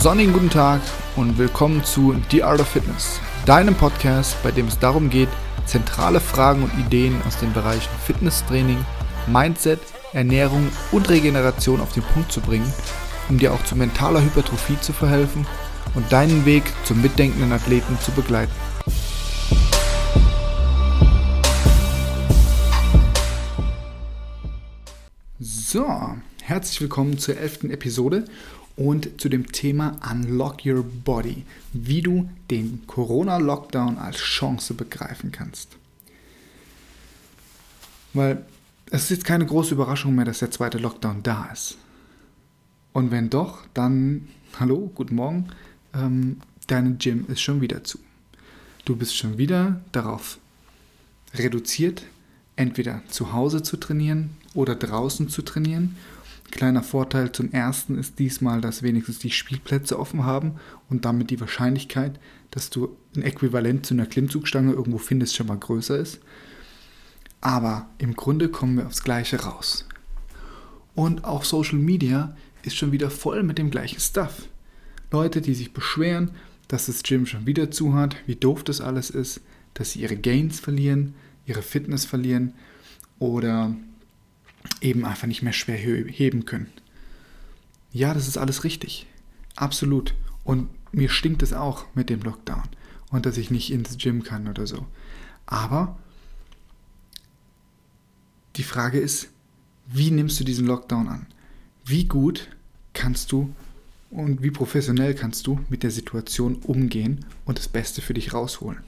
sonnigen guten Tag und willkommen zu The Art of Fitness, deinem Podcast, bei dem es darum geht, zentrale Fragen und Ideen aus den Bereichen Fitnesstraining, Mindset, Ernährung und Regeneration auf den Punkt zu bringen, um dir auch zu mentaler Hypertrophie zu verhelfen und deinen Weg zum mitdenkenden Athleten zu begleiten. So, herzlich willkommen zur elften Episode und zu dem Thema Unlock Your Body, wie du den Corona-Lockdown als Chance begreifen kannst. Weil es ist jetzt keine große Überraschung mehr, dass der zweite Lockdown da ist. Und wenn doch, dann, hallo, guten Morgen, ähm, dein Gym ist schon wieder zu. Du bist schon wieder darauf reduziert, entweder zu Hause zu trainieren oder draußen zu trainieren. Kleiner Vorteil zum ersten ist diesmal, dass wenigstens die Spielplätze offen haben und damit die Wahrscheinlichkeit, dass du ein Äquivalent zu einer Klimmzugstange irgendwo findest, schon mal größer ist. Aber im Grunde kommen wir aufs Gleiche raus. Und auch Social Media ist schon wieder voll mit dem gleichen Stuff. Leute, die sich beschweren, dass das Gym schon wieder zu hat, wie doof das alles ist, dass sie ihre Gains verlieren, ihre Fitness verlieren oder eben einfach nicht mehr schwer heben können. Ja, das ist alles richtig. Absolut. Und mir stinkt es auch mit dem Lockdown und dass ich nicht ins Gym kann oder so. Aber die Frage ist, wie nimmst du diesen Lockdown an? Wie gut kannst du und wie professionell kannst du mit der Situation umgehen und das Beste für dich rausholen?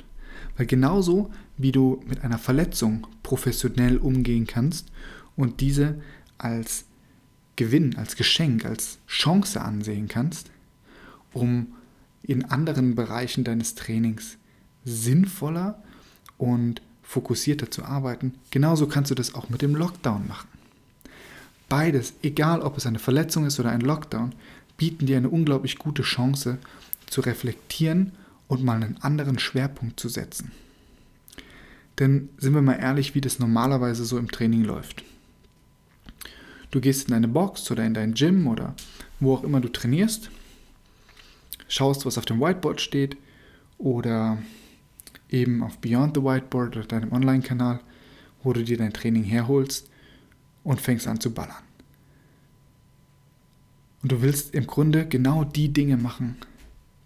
Weil genauso wie du mit einer Verletzung professionell umgehen kannst und diese als Gewinn, als Geschenk, als Chance ansehen kannst, um in anderen Bereichen deines Trainings sinnvoller und fokussierter zu arbeiten, genauso kannst du das auch mit dem Lockdown machen. Beides, egal ob es eine Verletzung ist oder ein Lockdown, bieten dir eine unglaublich gute Chance zu reflektieren und mal einen anderen Schwerpunkt zu setzen. Denn sind wir mal ehrlich, wie das normalerweise so im Training läuft. Du gehst in deine Box oder in dein Gym oder wo auch immer du trainierst, schaust, was auf dem Whiteboard steht oder eben auf Beyond the Whiteboard oder deinem Online-Kanal, wo du dir dein Training herholst und fängst an zu ballern. Und du willst im Grunde genau die Dinge machen,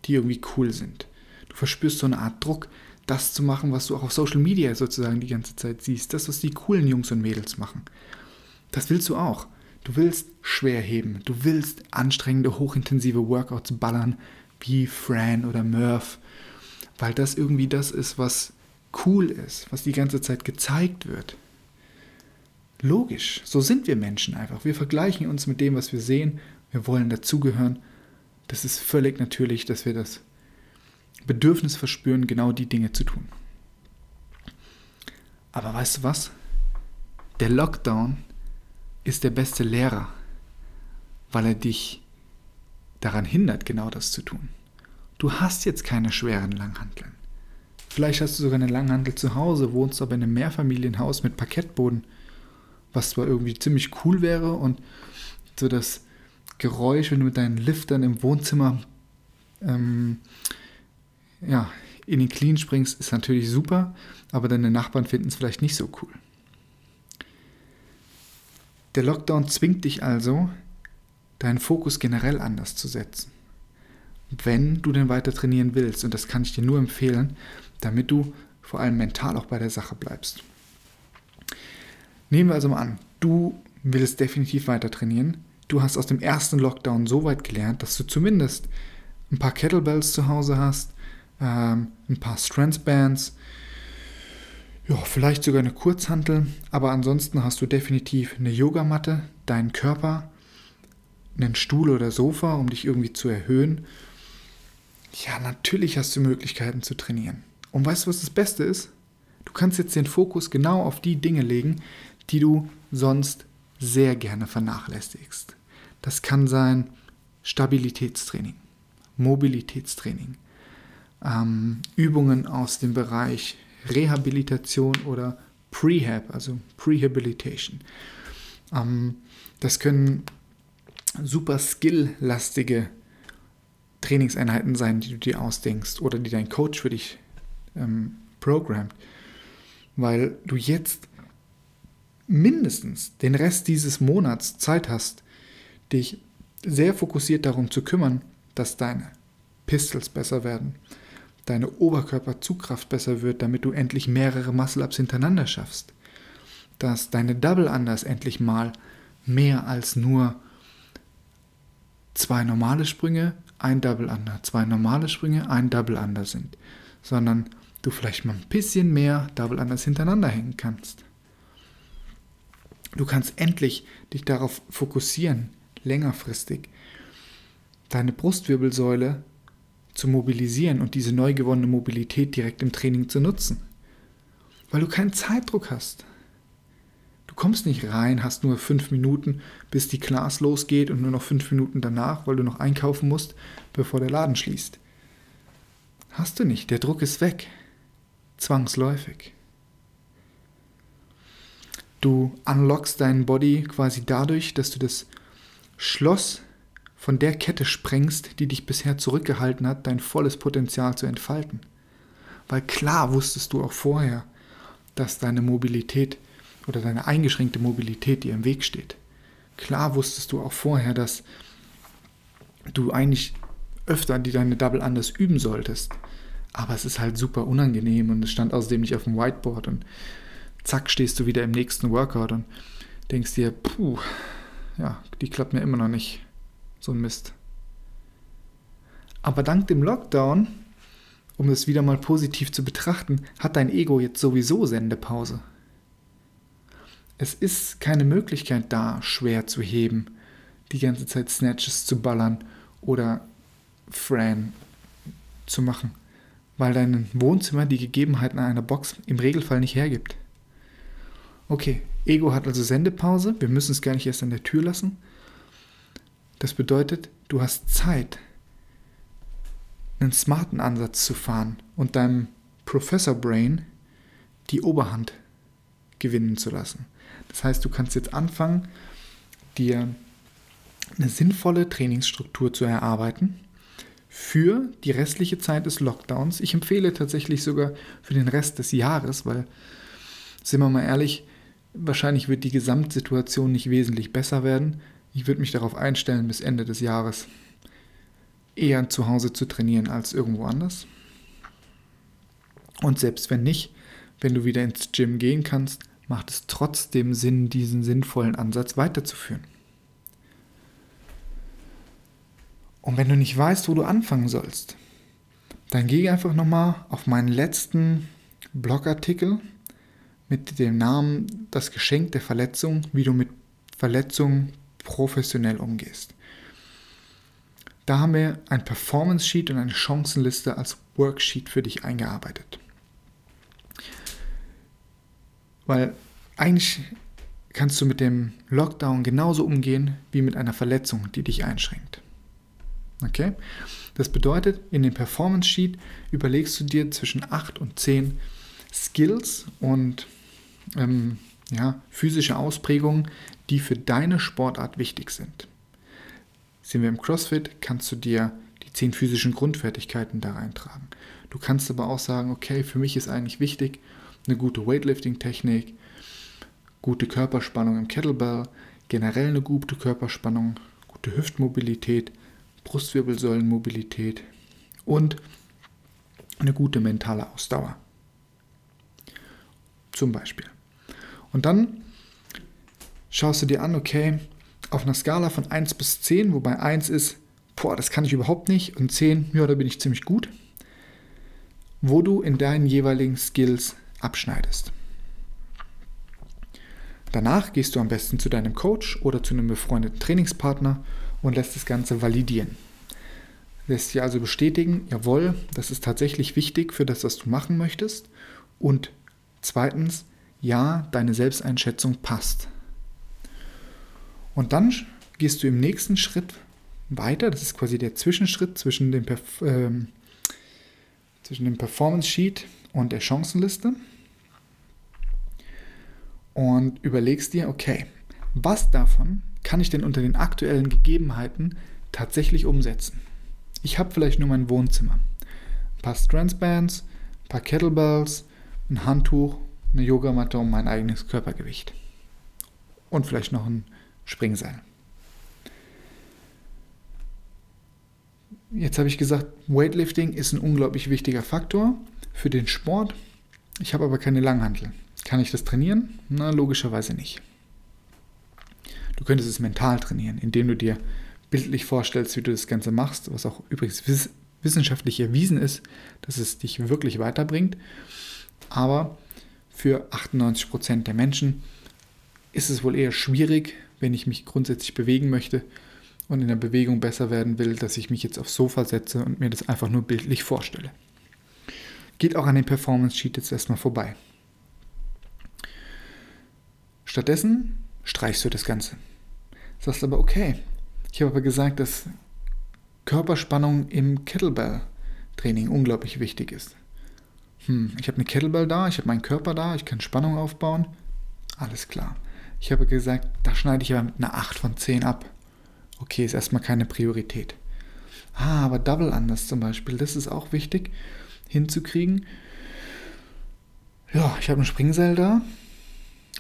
die irgendwie cool sind. Du verspürst so eine Art Druck, das zu machen, was du auch auf Social Media sozusagen die ganze Zeit siehst. Das, was die coolen Jungs und Mädels machen. Das willst du auch. Du willst schwer heben. Du willst anstrengende, hochintensive Workouts ballern, wie Fran oder Murph. Weil das irgendwie das ist, was cool ist, was die ganze Zeit gezeigt wird. Logisch, so sind wir Menschen einfach. Wir vergleichen uns mit dem, was wir sehen. Wir wollen dazugehören. Das ist völlig natürlich, dass wir das Bedürfnis verspüren, genau die Dinge zu tun. Aber weißt du was? Der Lockdown ist der beste Lehrer, weil er dich daran hindert, genau das zu tun. Du hast jetzt keine schweren Langhanteln. Vielleicht hast du sogar eine Langhantel zu Hause, wohnst aber in einem Mehrfamilienhaus mit Parkettboden, was zwar irgendwie ziemlich cool wäre und so das Geräusch, wenn du mit deinen Liftern im Wohnzimmer ähm, ja, in den Clean springst, ist natürlich super, aber deine Nachbarn finden es vielleicht nicht so cool. Der Lockdown zwingt dich also, deinen Fokus generell anders zu setzen. Wenn du denn weiter trainieren willst, und das kann ich dir nur empfehlen, damit du vor allem mental auch bei der Sache bleibst. Nehmen wir also mal an, du willst definitiv weiter trainieren. Du hast aus dem ersten Lockdown so weit gelernt, dass du zumindest ein paar Kettlebells zu Hause hast, ähm, ein paar Strength Bands, ja, vielleicht sogar eine Kurzhantel, aber ansonsten hast du definitiv eine Yogamatte, deinen Körper, einen Stuhl oder Sofa, um dich irgendwie zu erhöhen. Ja, natürlich hast du Möglichkeiten zu trainieren. Und weißt du, was das Beste ist? Du kannst jetzt den Fokus genau auf die Dinge legen, die du sonst sehr gerne vernachlässigst. Das kann sein Stabilitätstraining, Mobilitätstraining, ähm, Übungen aus dem Bereich Rehabilitation oder Prehab, also Prehabilitation. Ähm, das können super skill-lastige Trainingseinheiten sein, die du dir ausdenkst oder die dein Coach für dich ähm, programmt, weil du jetzt mindestens den Rest dieses Monats Zeit hast, dich sehr fokussiert darum zu kümmern, dass deine Pistols besser werden, deine Oberkörperzugkraft besser wird, damit du endlich mehrere Muscle-Ups hintereinander schaffst, dass deine Double Unders endlich mal mehr als nur zwei normale Sprünge, ein Double Under, zwei normale Sprünge, ein Double Under sind, sondern du vielleicht mal ein bisschen mehr Double Unders hintereinander hängen kannst. Du kannst endlich dich darauf fokussieren, längerfristig deine Brustwirbelsäule zu mobilisieren und diese neu gewonnene Mobilität direkt im Training zu nutzen. Weil du keinen Zeitdruck hast. Du kommst nicht rein, hast nur fünf Minuten, bis die Class losgeht und nur noch fünf Minuten danach, weil du noch einkaufen musst, bevor der Laden schließt. Hast du nicht, der Druck ist weg. Zwangsläufig. Du unlockst deinen Body quasi dadurch, dass du das Schloss von der Kette sprengst, die dich bisher zurückgehalten hat, dein volles Potenzial zu entfalten. Weil klar wusstest du auch vorher, dass deine Mobilität oder deine eingeschränkte Mobilität dir im Weg steht. Klar wusstest du auch vorher, dass du eigentlich öfter die deine Double anders üben solltest. Aber es ist halt super unangenehm und es stand außerdem nicht auf dem Whiteboard und zack stehst du wieder im nächsten Workout und denkst dir, puh, ja, die klappt mir immer noch nicht. So ein Mist. Aber dank dem Lockdown, um es wieder mal positiv zu betrachten, hat dein Ego jetzt sowieso Sendepause. Es ist keine Möglichkeit da, schwer zu heben, die ganze Zeit Snatches zu ballern oder Fran zu machen, weil dein Wohnzimmer die Gegebenheiten einer Box im Regelfall nicht hergibt. Okay, Ego hat also Sendepause, wir müssen es gar nicht erst an der Tür lassen. Das bedeutet, du hast Zeit, einen smarten Ansatz zu fahren und deinem Professor Brain die Oberhand gewinnen zu lassen. Das heißt, du kannst jetzt anfangen, dir eine sinnvolle Trainingsstruktur zu erarbeiten für die restliche Zeit des Lockdowns. Ich empfehle tatsächlich sogar für den Rest des Jahres, weil, sind wir mal ehrlich, wahrscheinlich wird die Gesamtsituation nicht wesentlich besser werden. Ich würde mich darauf einstellen, bis Ende des Jahres eher zu Hause zu trainieren als irgendwo anders. Und selbst wenn nicht, wenn du wieder ins Gym gehen kannst, macht es trotzdem Sinn, diesen sinnvollen Ansatz weiterzuführen. Und wenn du nicht weißt, wo du anfangen sollst, dann geh einfach nochmal auf meinen letzten Blogartikel mit dem Namen Das Geschenk der Verletzung, wie du mit Verletzungen professionell umgehst. Da haben wir ein Performance Sheet und eine Chancenliste als Worksheet für dich eingearbeitet. Weil eigentlich kannst du mit dem Lockdown genauso umgehen wie mit einer Verletzung, die dich einschränkt. Okay? Das bedeutet, in dem Performance Sheet überlegst du dir zwischen 8 und 10 Skills und ähm, ja, physische Ausprägungen, die für deine Sportart wichtig sind. Sind wir im CrossFit, kannst du dir die 10 physischen Grundfertigkeiten da reintragen. Du kannst aber auch sagen, okay, für mich ist eigentlich wichtig, eine gute Weightlifting-Technik, gute Körperspannung im Kettlebell, generell eine gute Körperspannung, gute Hüftmobilität, Brustwirbelsäulenmobilität und eine gute mentale Ausdauer. Zum Beispiel. Und dann schaust du dir an, okay, auf einer Skala von 1 bis 10, wobei 1 ist, boah, das kann ich überhaupt nicht, und 10, ja, da bin ich ziemlich gut, wo du in deinen jeweiligen Skills abschneidest. Danach gehst du am besten zu deinem Coach oder zu einem befreundeten Trainingspartner und lässt das Ganze validieren. Lässt dir also bestätigen, jawohl, das ist tatsächlich wichtig für das, was du machen möchtest. Und zweitens, ja, deine Selbsteinschätzung passt. Und dann gehst du im nächsten Schritt weiter, das ist quasi der Zwischenschritt zwischen dem, Perf äh, zwischen dem Performance Sheet und der Chancenliste und überlegst dir, okay, was davon kann ich denn unter den aktuellen Gegebenheiten tatsächlich umsetzen? Ich habe vielleicht nur mein Wohnzimmer. Ein paar Strandsbands, ein paar Kettlebells, ein Handtuch, eine Yogamatte und mein eigenes Körpergewicht. Und vielleicht noch ein Springseil. Jetzt habe ich gesagt, Weightlifting ist ein unglaublich wichtiger Faktor für den Sport. Ich habe aber keine Langhantel. Kann ich das trainieren? Na, logischerweise nicht. Du könntest es mental trainieren, indem du dir bildlich vorstellst, wie du das Ganze machst, was auch übrigens wissenschaftlich erwiesen ist, dass es dich wirklich weiterbringt. Aber für 98% der Menschen ist es wohl eher schwierig, wenn ich mich grundsätzlich bewegen möchte und in der Bewegung besser werden will, dass ich mich jetzt aufs Sofa setze und mir das einfach nur bildlich vorstelle. Geht auch an dem Performance Sheet jetzt erstmal vorbei. Stattdessen streichst du das Ganze. Sagst aber, okay, ich habe aber gesagt, dass Körperspannung im Kettlebell-Training unglaublich wichtig ist. Hm, ich habe eine Kettlebell da, ich habe meinen Körper da, ich kann Spannung aufbauen. Alles klar. Ich habe gesagt, da schneide ich aber mit einer 8 von 10 ab. Okay, ist erstmal keine Priorität. Ah, aber Double Anders zum Beispiel, das ist auch wichtig hinzukriegen. Ja, ich habe ein Springseil da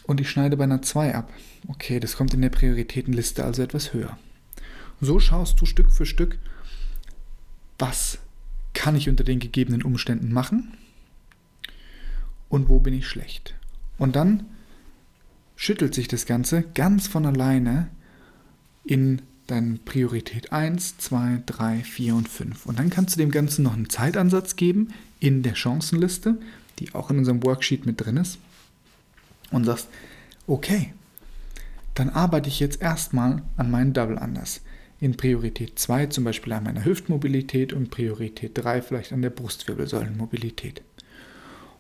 und ich schneide bei einer 2 ab. Okay, das kommt in der Prioritätenliste also etwas höher. So schaust du Stück für Stück, was kann ich unter den gegebenen Umständen machen und wo bin ich schlecht. Und dann schüttelt sich das Ganze ganz von alleine in deine Priorität 1, 2, 3, 4 und 5. Und dann kannst du dem Ganzen noch einen Zeitansatz geben in der Chancenliste, die auch in unserem Worksheet mit drin ist. Und sagst, okay, dann arbeite ich jetzt erstmal an meinen Double Anders. In Priorität 2 zum Beispiel an meiner Hüftmobilität und Priorität 3 vielleicht an der Brustwirbelsäulenmobilität.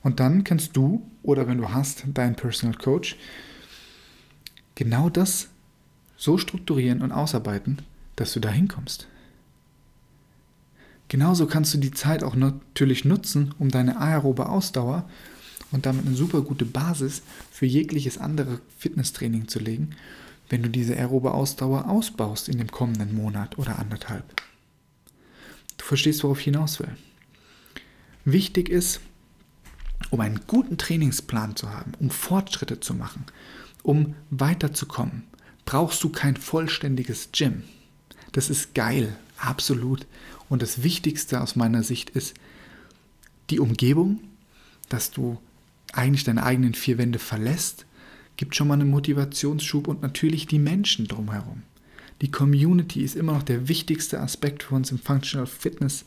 Und dann kannst du, oder wenn du hast, dein Personal Coach, genau das so strukturieren und ausarbeiten, dass du da hinkommst. Genauso kannst du die Zeit auch natürlich nutzen, um deine aerobe Ausdauer und damit eine super gute Basis für jegliches andere Fitnesstraining zu legen, wenn du diese aerobe Ausdauer ausbaust in dem kommenden Monat oder anderthalb. Du verstehst, worauf ich hinaus will. Wichtig ist, um einen guten Trainingsplan zu haben, um Fortschritte zu machen, um weiterzukommen, brauchst du kein vollständiges Gym. Das ist geil, absolut. Und das Wichtigste aus meiner Sicht ist die Umgebung, dass du eigentlich deine eigenen vier Wände verlässt, gibt schon mal einen Motivationsschub und natürlich die Menschen drumherum. Die Community ist immer noch der wichtigste Aspekt für uns im Functional Fitness,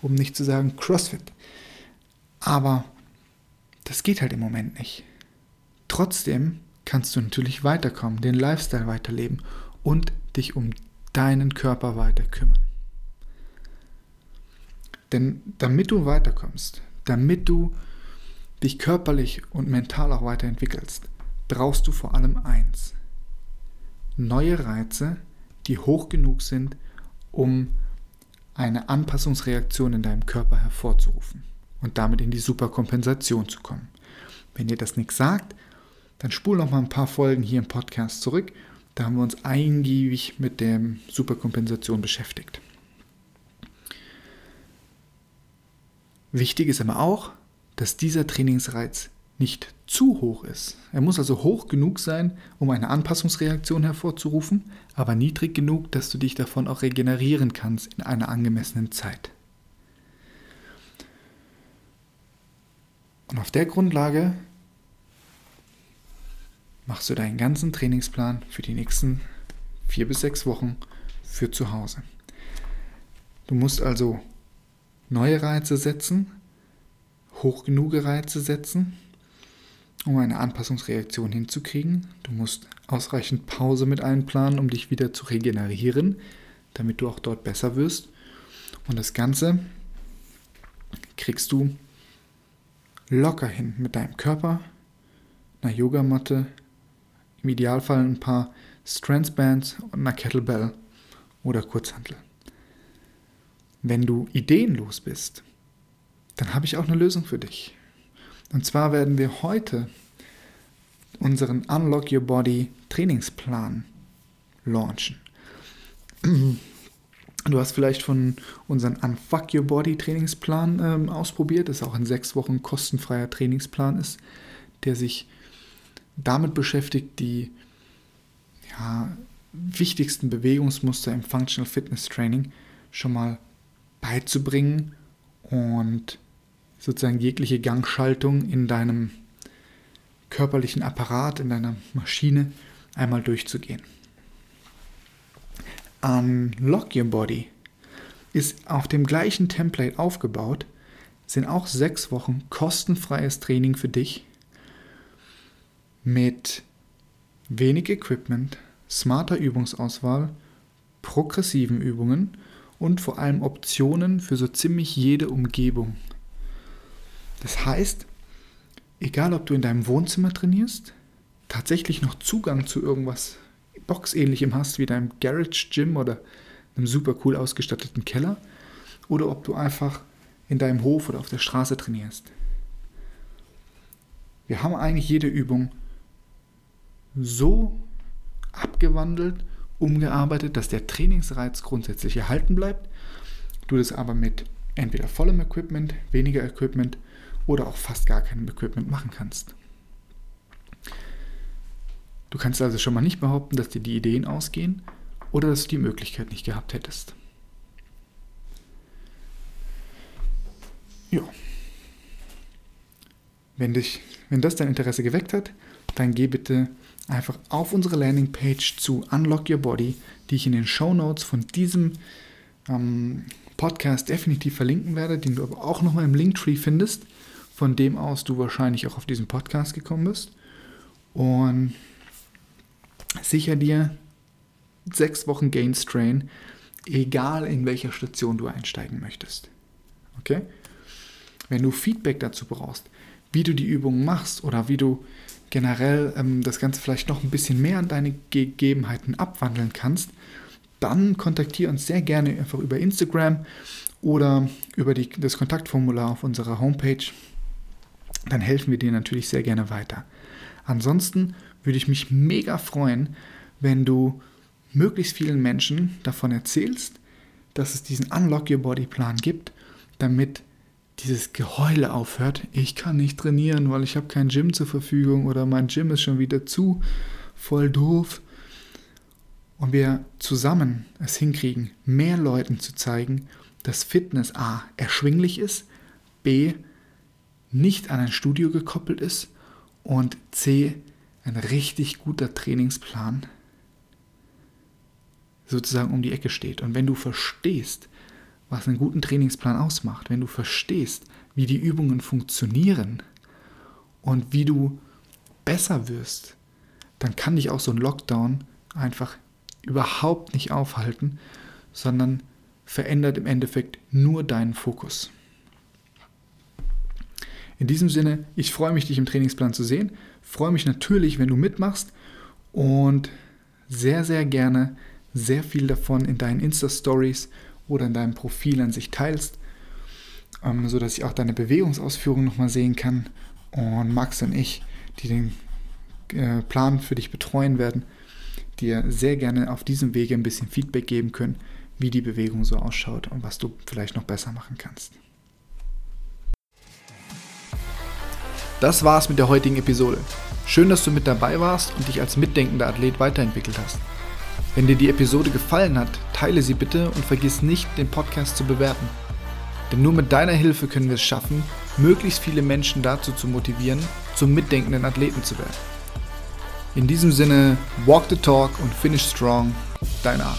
um nicht zu sagen CrossFit. Aber das geht halt im Moment nicht. Trotzdem kannst du natürlich weiterkommen, den Lifestyle weiterleben und dich um deinen Körper weiter kümmern. Denn damit du weiterkommst, damit du dich körperlich und mental auch weiterentwickelst, brauchst du vor allem eins. Neue Reize, die hoch genug sind, um eine Anpassungsreaktion in deinem Körper hervorzurufen und damit in die Superkompensation zu kommen. Wenn dir das nichts sagt, dann spul noch mal ein paar Folgen hier im Podcast zurück. Da haben wir uns eingiebig mit der Superkompensation beschäftigt. Wichtig ist aber auch, dass dieser Trainingsreiz nicht zu hoch ist. Er muss also hoch genug sein, um eine Anpassungsreaktion hervorzurufen, aber niedrig genug, dass du dich davon auch regenerieren kannst in einer angemessenen Zeit. Und auf der Grundlage machst du deinen ganzen Trainingsplan für die nächsten vier bis sechs Wochen für zu Hause. Du musst also neue Reize setzen, hoch genug Reize setzen, um eine Anpassungsreaktion hinzukriegen. Du musst ausreichend Pause mit einplanen, um dich wieder zu regenerieren, damit du auch dort besser wirst. Und das Ganze kriegst du locker hin mit deinem Körper, einer Yogamatte, im Idealfall ein paar Strandsbands und einer Kettlebell oder Kurzhantel. Wenn du ideenlos bist, dann habe ich auch eine Lösung für dich. Und zwar werden wir heute unseren Unlock Your Body Trainingsplan launchen. Du hast vielleicht von unserem Unfuck Your Body Trainingsplan ähm, ausprobiert, das auch ein sechs Wochen kostenfreier Trainingsplan ist, der sich damit beschäftigt, die ja, wichtigsten Bewegungsmuster im Functional Fitness Training schon mal beizubringen und sozusagen jegliche Gangschaltung in deinem körperlichen Apparat, in deiner Maschine einmal durchzugehen. Unlock Your Body ist auf dem gleichen Template aufgebaut, sind auch sechs Wochen kostenfreies Training für dich mit wenig Equipment, smarter Übungsauswahl, progressiven Übungen und vor allem Optionen für so ziemlich jede Umgebung. Das heißt, egal ob du in deinem Wohnzimmer trainierst, tatsächlich noch Zugang zu irgendwas Boxähnlichem hast, wie deinem Garage Gym oder einem super cool ausgestatteten Keller, oder ob du einfach in deinem Hof oder auf der Straße trainierst. Wir haben eigentlich jede Übung so abgewandelt, umgearbeitet, dass der Trainingsreiz grundsätzlich erhalten bleibt. Du das aber mit entweder vollem Equipment, weniger Equipment oder auch fast gar keinem Equipment machen kannst. Du kannst also schon mal nicht behaupten, dass dir die Ideen ausgehen oder dass du die Möglichkeit nicht gehabt hättest. Ja. Wenn, dich, wenn das dein Interesse geweckt hat, dann geh bitte einfach auf unsere Landingpage zu Unlock Your Body, die ich in den Show Notes von diesem ähm, Podcast definitiv verlinken werde, den du aber auch nochmal im Linktree findest, von dem aus du wahrscheinlich auch auf diesen Podcast gekommen bist. Und sicher dir sechs Wochen Gain Strain, egal in welcher Station du einsteigen möchtest. Okay? Wenn du Feedback dazu brauchst, wie du die Übungen machst oder wie du generell ähm, das Ganze vielleicht noch ein bisschen mehr an deine Gegebenheiten abwandeln kannst, dann kontaktiere uns sehr gerne einfach über Instagram oder über die, das Kontaktformular auf unserer Homepage. Dann helfen wir dir natürlich sehr gerne weiter. Ansonsten würde ich mich mega freuen, wenn du möglichst vielen Menschen davon erzählst, dass es diesen Unlock Your Body Plan gibt, damit dieses Geheule aufhört. Ich kann nicht trainieren, weil ich habe kein Gym zur Verfügung oder mein Gym ist schon wieder zu, voll doof. Und wir zusammen es hinkriegen, mehr Leuten zu zeigen, dass Fitness A erschwinglich ist, B nicht an ein Studio gekoppelt ist und C ein richtig guter Trainingsplan sozusagen um die Ecke steht. Und wenn du verstehst, was einen guten Trainingsplan ausmacht, wenn du verstehst, wie die Übungen funktionieren und wie du besser wirst, dann kann dich auch so ein Lockdown einfach überhaupt nicht aufhalten, sondern verändert im Endeffekt nur deinen Fokus. In diesem Sinne, ich freue mich, dich im Trainingsplan zu sehen. Freue mich natürlich, wenn du mitmachst und sehr, sehr gerne sehr viel davon in deinen Insta-Stories oder in deinem Profil an sich teilst, ähm, sodass ich auch deine Bewegungsausführung nochmal sehen kann. Und Max und ich, die den äh, Plan für dich betreuen werden, dir sehr gerne auf diesem Wege ein bisschen Feedback geben können, wie die Bewegung so ausschaut und was du vielleicht noch besser machen kannst. Das war's mit der heutigen Episode. Schön, dass du mit dabei warst und dich als mitdenkender Athlet weiterentwickelt hast. Wenn dir die Episode gefallen hat, teile sie bitte und vergiss nicht, den Podcast zu bewerten. Denn nur mit deiner Hilfe können wir es schaffen, möglichst viele Menschen dazu zu motivieren, zum mitdenkenden Athleten zu werden. In diesem Sinne, walk the talk und finish strong, dein Art.